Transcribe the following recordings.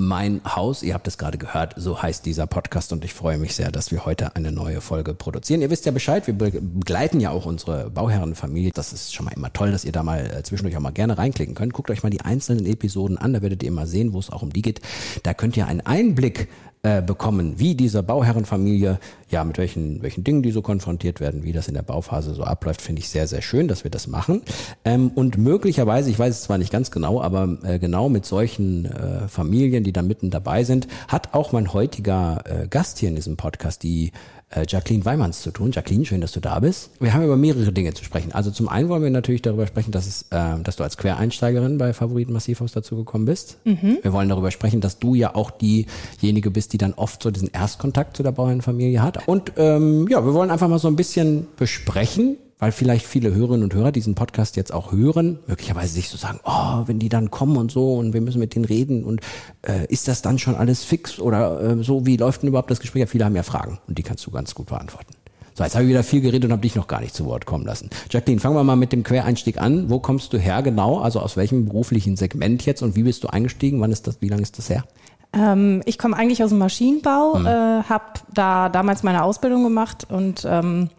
mein Haus, ihr habt es gerade gehört, so heißt dieser Podcast und ich freue mich sehr, dass wir heute eine neue Folge produzieren. Ihr wisst ja Bescheid, wir begleiten ja auch unsere Bauherrenfamilie. Das ist schon mal immer toll, dass ihr da mal äh, zwischendurch auch mal gerne reinklicken könnt. Guckt euch mal die einzelnen Episoden an, da werdet ihr immer sehen, wo es auch um die geht. Da könnt ihr einen Einblick äh, bekommen, wie diese Bauherrenfamilie, ja, mit welchen, welchen Dingen die so konfrontiert werden, wie das in der Bauphase so abläuft, finde ich sehr, sehr schön, dass wir das machen. Ähm, und möglicherweise, ich weiß es zwar nicht ganz genau, aber äh, genau mit solchen äh, Familien, die da mitten dabei sind, hat auch mein heutiger äh, Gast hier in diesem Podcast, die äh, Jacqueline Weimanns zu tun. Jacqueline, schön, dass du da bist. Wir haben über mehrere Dinge zu sprechen. Also zum einen wollen wir natürlich darüber sprechen, dass, es, äh, dass du als Quereinsteigerin bei Favoriten Massivhaus dazu gekommen bist. Mhm. Wir wollen darüber sprechen, dass du ja auch diejenige bist, die dann oft so diesen Erstkontakt zu der Bauernfamilie hat. Und ähm, ja, wir wollen einfach mal so ein bisschen besprechen, weil vielleicht viele Hörerinnen und Hörer diesen Podcast jetzt auch hören, möglicherweise sich so sagen, oh, wenn die dann kommen und so und wir müssen mit denen reden und äh, ist das dann schon alles fix oder äh, so, wie läuft denn überhaupt das Gespräch? Ja, viele haben ja Fragen und die kannst du ganz gut beantworten. So, jetzt habe ich wieder viel geredet und habe dich noch gar nicht zu Wort kommen lassen. Jacqueline, fangen wir mal mit dem Quereinstieg an. Wo kommst du her genau? Also aus welchem beruflichen Segment jetzt und wie bist du eingestiegen? Wann ist das, wie lange ist das her? Ähm, ich komme eigentlich aus dem Maschinenbau, mhm. äh, habe da damals meine Ausbildung gemacht und ähm,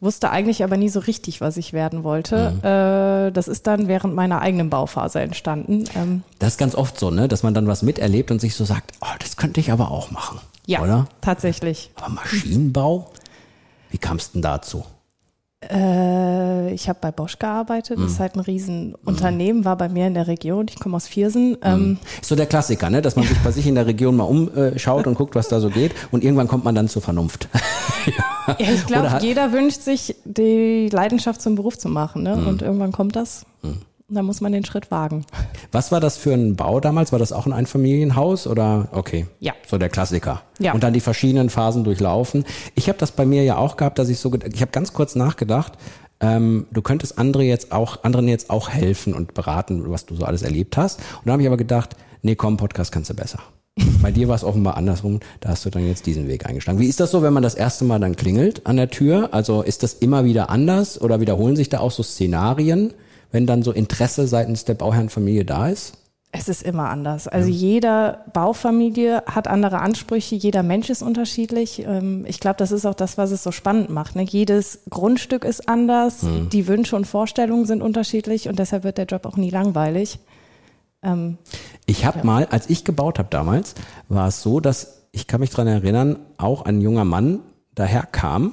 wusste eigentlich aber nie so richtig, was ich werden wollte. Mhm. Äh, das ist dann während meiner eigenen Bauphase entstanden. Ähm, das ist ganz oft so, ne, dass man dann was miterlebt und sich so sagt, oh, das könnte ich aber auch machen. Ja, oder? tatsächlich. Aber Maschinenbau? Wie kam es denn dazu? Äh, ich habe bei Bosch gearbeitet. Das ist mhm. halt ein Riesenunternehmen, war bei mir in der Region. Ich komme aus Viersen. Mhm. Ähm, so der Klassiker, ne? dass man sich bei sich in der Region mal umschaut und guckt, was da so geht. Und irgendwann kommt man dann zur Vernunft. ja. ja, ich glaube, jeder wünscht sich, die Leidenschaft zum Beruf zu machen. Ne? Mhm. Und irgendwann kommt das. Da muss man den Schritt wagen. Was war das für ein Bau damals? War das auch ein Einfamilienhaus oder okay? Ja. So der Klassiker. Ja. Und dann die verschiedenen Phasen durchlaufen. Ich habe das bei mir ja auch gehabt, dass ich so, ich habe ganz kurz nachgedacht. Ähm, du könntest andere jetzt auch, anderen jetzt auch helfen und beraten, was du so alles erlebt hast. Und dann habe ich aber gedacht, nee, komm, Podcast kannst du besser. Bei dir war es offenbar andersrum, da hast du dann jetzt diesen Weg eingeschlagen. Wie ist das so, wenn man das erste Mal dann klingelt an der Tür? Also ist das immer wieder anders oder wiederholen sich da auch so Szenarien? Wenn dann so Interesse seitens der Bauherrenfamilie da ist? Es ist immer anders. Also ja. jeder Baufamilie hat andere Ansprüche, jeder Mensch ist unterschiedlich. Ähm, ich glaube, das ist auch das, was es so spannend macht. Ne? Jedes Grundstück ist anders, mhm. die Wünsche und Vorstellungen sind unterschiedlich und deshalb wird der Job auch nie langweilig. Ähm, ich habe ja. mal, als ich gebaut habe damals, war es so, dass ich kann mich daran erinnern, auch ein junger Mann daherkam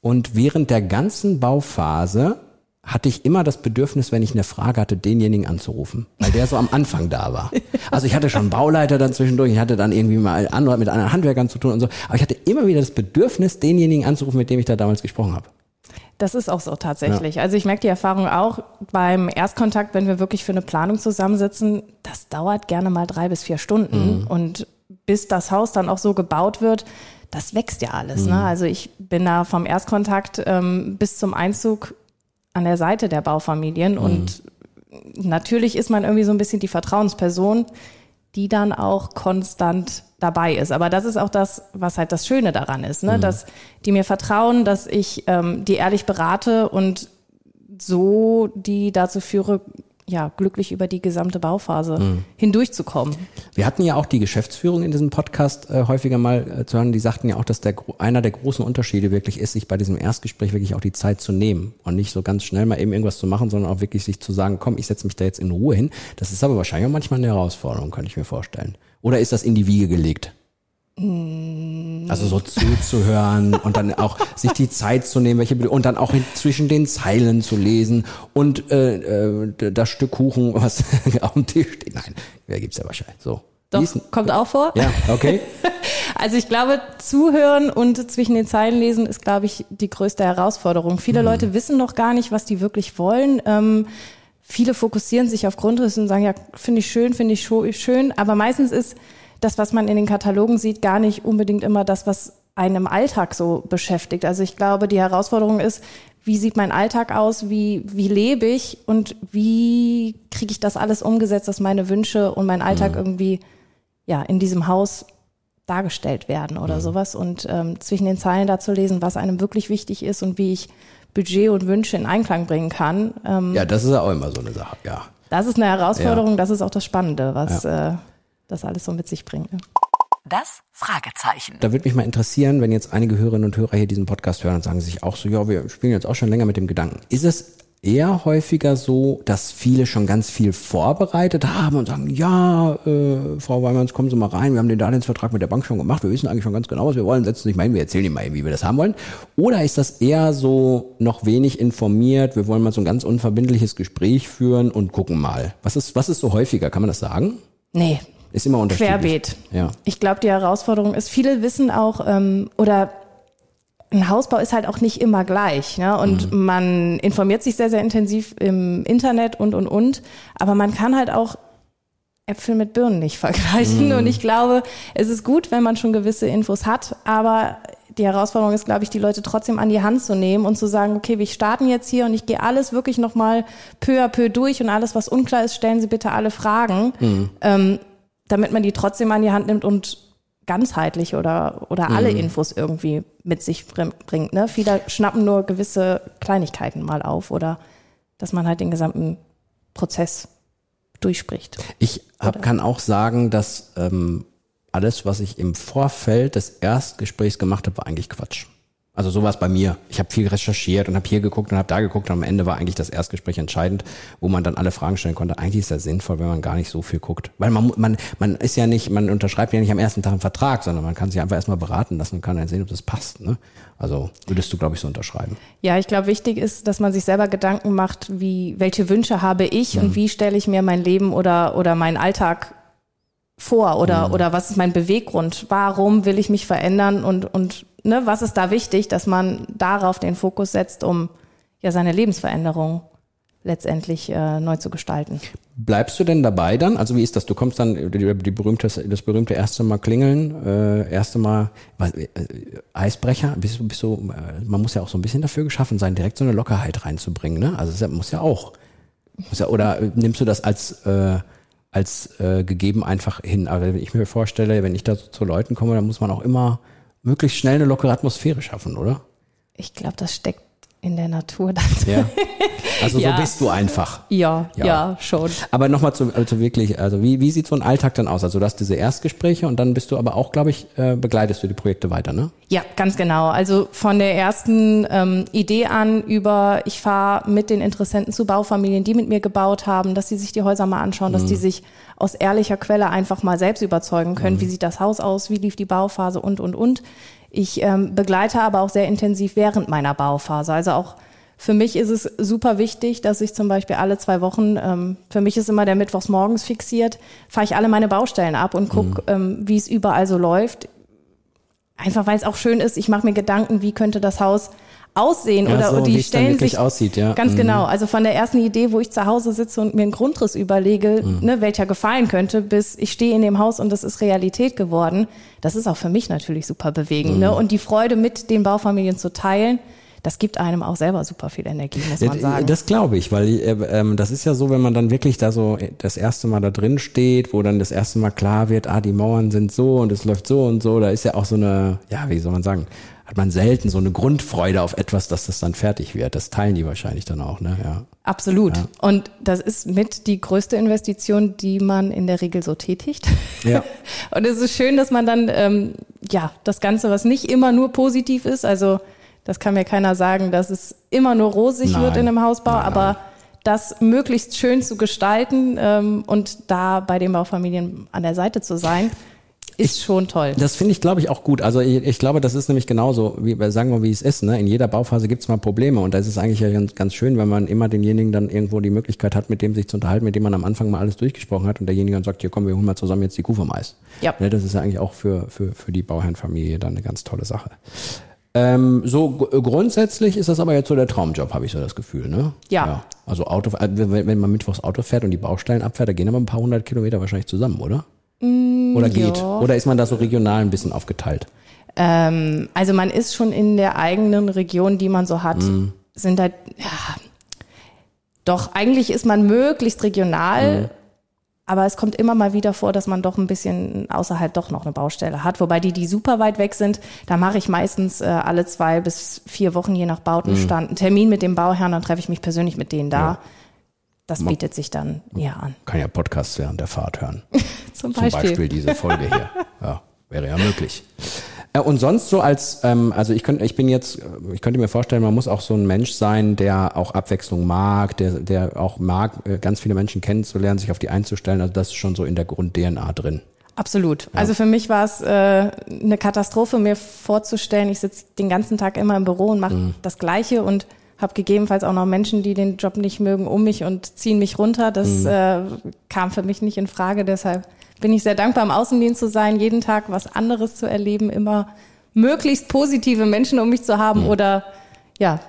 und während der ganzen Bauphase hatte ich immer das Bedürfnis, wenn ich eine Frage hatte, denjenigen anzurufen, weil der so am Anfang da war. Also ich hatte schon Bauleiter dann zwischendurch, ich hatte dann irgendwie mal andere, mit anderen Handwerkern zu tun und so, aber ich hatte immer wieder das Bedürfnis, denjenigen anzurufen, mit dem ich da damals gesprochen habe. Das ist auch so tatsächlich. Ja. Also ich merke die Erfahrung auch beim Erstkontakt, wenn wir wirklich für eine Planung zusammensitzen, das dauert gerne mal drei bis vier Stunden. Mhm. Und bis das Haus dann auch so gebaut wird, das wächst ja alles. Ne? Mhm. Ne? Also ich bin da vom Erstkontakt ähm, bis zum Einzug an der Seite der Baufamilien. Mhm. Und natürlich ist man irgendwie so ein bisschen die Vertrauensperson, die dann auch konstant dabei ist. Aber das ist auch das, was halt das Schöne daran ist, ne? Mhm. dass die mir vertrauen, dass ich ähm, die ehrlich berate und so die dazu führe, ja, glücklich über die gesamte Bauphase mhm. hindurchzukommen. Wir hatten ja auch die Geschäftsführung in diesem Podcast äh, häufiger mal äh, zu hören. Die sagten ja auch, dass der, einer der großen Unterschiede wirklich ist, sich bei diesem Erstgespräch wirklich auch die Zeit zu nehmen und nicht so ganz schnell mal eben irgendwas zu machen, sondern auch wirklich sich zu sagen, komm, ich setze mich da jetzt in Ruhe hin. Das ist aber wahrscheinlich auch manchmal eine Herausforderung, kann ich mir vorstellen. Oder ist das in die Wiege gelegt? Also so zuzuhören und dann auch sich die Zeit zu nehmen, welche und dann auch zwischen den Zeilen zu lesen und äh, äh, das Stück Kuchen, was auf dem Tisch steht. Nein, wer gibt's ja wahrscheinlich. So. Doch, kommt auch vor. Ja, okay. also ich glaube, zuhören und zwischen den Zeilen lesen ist, glaube ich, die größte Herausforderung. Viele mhm. Leute wissen noch gar nicht, was die wirklich wollen. Ähm, viele fokussieren sich auf Grundrisse und sagen, ja, finde ich schön, finde ich schön, aber meistens ist das, was man in den Katalogen sieht, gar nicht unbedingt immer das, was einen im Alltag so beschäftigt. Also ich glaube, die Herausforderung ist, wie sieht mein Alltag aus, wie, wie lebe ich und wie kriege ich das alles umgesetzt, dass meine Wünsche und mein Alltag mhm. irgendwie ja in diesem Haus dargestellt werden oder mhm. sowas und ähm, zwischen den Zeilen da zu lesen, was einem wirklich wichtig ist und wie ich Budget und Wünsche in Einklang bringen kann. Ähm, ja, das ist ja auch immer so eine Sache, ja. Das ist eine Herausforderung, ja. das ist auch das Spannende, was ja. äh, das alles so mit sich bringt. Ne? Das Fragezeichen. Da würde mich mal interessieren, wenn jetzt einige Hörerinnen und Hörer hier diesen Podcast hören und sagen sich auch so, ja, wir spielen jetzt auch schon länger mit dem Gedanken. Ist es eher häufiger so, dass viele schon ganz viel vorbereitet haben und sagen, ja, äh, Frau Weimanns, kommen Sie mal rein, wir haben den Darlehensvertrag mit der Bank schon gemacht, wir wissen eigentlich schon ganz genau, was wir wollen, setzen Sie sich mal hin, wir erzählen Ihnen mal, wie wir das haben wollen. Oder ist das eher so noch wenig informiert, wir wollen mal so ein ganz unverbindliches Gespräch führen und gucken mal. Was ist, was ist so häufiger, kann man das sagen? Nee, ist immer unterschiedlich. Querbeet. Ja. Ich glaube, die Herausforderung ist, viele wissen auch, ähm, oder ein Hausbau ist halt auch nicht immer gleich. Ne? Und mhm. man informiert sich sehr, sehr intensiv im Internet und, und, und. Aber man kann halt auch Äpfel mit Birnen nicht vergleichen. Mhm. Und ich glaube, es ist gut, wenn man schon gewisse Infos hat. Aber die Herausforderung ist, glaube ich, die Leute trotzdem an die Hand zu nehmen und zu sagen, okay, wir starten jetzt hier und ich gehe alles wirklich nochmal peu à peu durch und alles, was unklar ist, stellen Sie bitte alle Fragen. Mhm. Ähm, damit man die trotzdem an die Hand nimmt und ganzheitlich oder, oder alle mhm. Infos irgendwie mit sich bringt. Ne? Viele schnappen nur gewisse Kleinigkeiten mal auf oder dass man halt den gesamten Prozess durchspricht. Ich hab, kann auch sagen, dass ähm, alles, was ich im Vorfeld des Erstgesprächs gemacht habe, war eigentlich Quatsch. Also sowas bei mir. Ich habe viel recherchiert und habe hier geguckt und habe da geguckt und am Ende war eigentlich das Erstgespräch entscheidend, wo man dann alle Fragen stellen konnte. Eigentlich ist das sinnvoll, wenn man gar nicht so viel guckt. Weil man, man, man ist ja nicht, man unterschreibt ja nicht am ersten Tag einen Vertrag, sondern man kann sich einfach erstmal beraten lassen und kann dann sehen, ob das passt. Ne? Also würdest du, glaube ich, so unterschreiben. Ja, ich glaube, wichtig ist, dass man sich selber Gedanken macht, wie, welche Wünsche habe ich mhm. und wie stelle ich mir mein Leben oder, oder meinen Alltag vor oder, mhm. oder was ist mein Beweggrund? Warum will ich mich verändern und, und ne, was ist da wichtig, dass man darauf den Fokus setzt, um ja seine Lebensveränderung letztendlich äh, neu zu gestalten. Bleibst du denn dabei dann? Also wie ist das? Du kommst dann die, die berühmte, das berühmte erste Mal klingeln, äh, erste Mal was, äh, Eisbrecher. Bist bist du, äh, man muss ja auch so ein bisschen dafür geschaffen sein, direkt so eine Lockerheit reinzubringen. Ne? Also das muss ja auch. Muss ja, oder äh, nimmst du das als äh, als äh, gegeben einfach hin? Aber wenn ich mir vorstelle, wenn ich da so zu Leuten komme, dann muss man auch immer möglichst schnell eine lockere Atmosphäre schaffen, oder? Ich glaube, das steckt in der Natur dann. Ja. Also ja. so bist du einfach. Ja, ja, ja schon. Aber nochmal zu, also wirklich, also wie, wie sieht so ein Alltag dann aus? Also du hast diese Erstgespräche und dann bist du aber auch, glaube ich, äh, begleitest du die Projekte weiter, ne? Ja, ganz genau. Also von der ersten ähm, Idee an über, ich fahre mit den Interessenten zu Baufamilien, die mit mir gebaut haben, dass sie sich die Häuser mal anschauen, mhm. dass die sich aus ehrlicher Quelle einfach mal selbst überzeugen können, mhm. wie sieht das Haus aus, wie lief die Bauphase und, und, und. Ich ähm, begleite aber auch sehr intensiv während meiner Bauphase. Also auch für mich ist es super wichtig, dass ich zum Beispiel alle zwei Wochen, ähm, für mich ist immer der Mittwochs morgens fixiert, fahre ich alle meine Baustellen ab und gucke, mhm. ähm, wie es überall so läuft. Einfach weil es auch schön ist, ich mache mir Gedanken, wie könnte das Haus aussehen ja, oder so, die stellen sich aussieht, ja. ganz mhm. genau. Also von der ersten Idee, wo ich zu Hause sitze und mir einen Grundriss überlege, mhm. ne, welcher gefallen könnte, bis ich stehe in dem Haus und das ist Realität geworden. Das ist auch für mich natürlich super bewegend. Mhm. Ne? Und die Freude mit den Baufamilien zu teilen, das gibt einem auch selber super viel Energie, muss man sagen. Das glaube ich, weil äh, ähm, das ist ja so, wenn man dann wirklich da so das erste Mal da drin steht, wo dann das erste Mal klar wird, ah, die Mauern sind so und es läuft so und so, da ist ja auch so eine, ja, wie soll man sagen, hat man selten so eine Grundfreude auf etwas, dass das dann fertig wird. Das teilen die wahrscheinlich dann auch, ne? Ja. Absolut. Ja. Und das ist mit die größte Investition, die man in der Regel so tätigt. Ja. Und es ist schön, dass man dann, ähm, ja, das Ganze, was nicht immer nur positiv ist, also das kann mir keiner sagen, dass es immer nur rosig nein. wird in einem Hausbau, nein, aber nein. das möglichst schön zu gestalten ähm, und da bei den Baufamilien an der Seite zu sein ist schon toll. Das finde ich, glaube ich, auch gut. Also ich, ich, glaube, das ist nämlich genauso, wie sagen wir, wie es ist. Ne? In jeder Bauphase gibt es mal Probleme und da ist es eigentlich ja ganz, ganz schön, wenn man immer denjenigen dann irgendwo die Möglichkeit hat, mit dem sich zu unterhalten, mit dem man am Anfang mal alles durchgesprochen hat und derjenige dann sagt, hier komm, wir holen mal zusammen jetzt die Kuh vom Eis. Ja. Ne? Das ist ja eigentlich auch für, für, für die Bauherrenfamilie dann eine ganz tolle Sache. Ähm, so grundsätzlich ist das aber jetzt so der Traumjob, habe ich so das Gefühl, ne? Ja. ja. Also Auto, äh, wenn, wenn man mittwochs Auto fährt und die Baustellen abfährt, da gehen aber ein paar hundert Kilometer wahrscheinlich zusammen, oder? Mm, oder geht? Ja. Oder ist man da so regional ein bisschen aufgeteilt? Ähm, also man ist schon in der eigenen Region, die man so hat, mm. sind halt, ja, doch, eigentlich ist man möglichst regional. Mm. Aber es kommt immer mal wieder vor, dass man doch ein bisschen außerhalb doch noch eine Baustelle hat. Wobei die, die super weit weg sind, da mache ich meistens äh, alle zwei bis vier Wochen, je nach Bautenstand, mhm. einen Termin mit dem Bauherrn, dann treffe ich mich persönlich mit denen da. Ja. Das man bietet sich dann eher an. Kann ja Podcasts während der Fahrt hören. Zum Beispiel. Zum Beispiel diese Folge hier. Ja, wäre ja möglich. Äh, und sonst so als, ähm, also ich könnte, ich bin jetzt, ich könnte mir vorstellen, man muss auch so ein Mensch sein, der auch Abwechslung mag, der, der auch mag, äh, ganz viele Menschen kennenzulernen, sich auf die einzustellen. Also das ist schon so in der Grund-DNA drin. Absolut. Ja. Also für mich war es äh, eine Katastrophe, mir vorzustellen, ich sitze den ganzen Tag immer im Büro und mache mhm. das Gleiche und habe gegebenenfalls auch noch Menschen, die den Job nicht mögen, um mich und ziehen mich runter. Das mhm. äh, kam für mich nicht in Frage. Deshalb bin ich sehr dankbar, im Außendienst zu sein, jeden Tag was anderes zu erleben, immer möglichst positive Menschen um mich zu haben mhm. oder ja,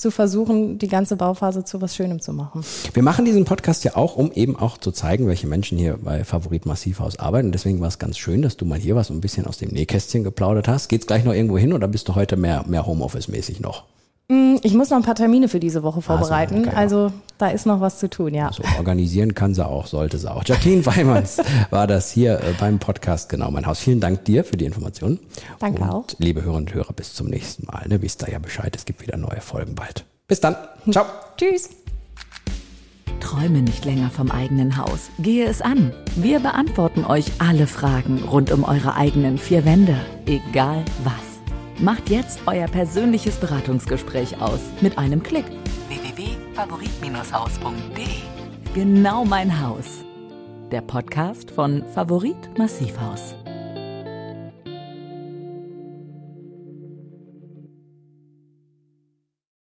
zu versuchen, die ganze Bauphase zu was Schönem zu machen. Wir machen diesen Podcast ja auch, um eben auch zu zeigen, welche Menschen hier bei Favorit Massivhaus arbeiten. Deswegen war es ganz schön, dass du mal hier was ein bisschen aus dem Nähkästchen geplaudert hast. Geht's gleich noch irgendwo hin oder bist du heute mehr, mehr Homeoffice-mäßig noch? Mm, ich muss noch ein paar Termine für diese Woche vorbereiten. Also, okay, also da ist noch was zu tun, ja. So, organisieren kann sie auch, sollte sie auch. Jacqueline Weimanns war das hier äh, beim Podcast Genau mein Haus. Vielen Dank dir für die Informationen. Danke und auch. Liebe Hörerinnen und Hörer, bis zum nächsten Mal. Ne? Wisst ihr ja Bescheid, es gibt wieder neue Folgen bald. Bis dann. Ciao. Tschüss. Träume nicht länger vom eigenen Haus. Gehe es an. Wir beantworten euch alle Fragen rund um eure eigenen vier Wände. Egal was. Macht jetzt euer persönliches Beratungsgespräch aus mit einem Klick. www.favorit-haus.de Genau mein Haus. Der Podcast von Favorit Massivhaus.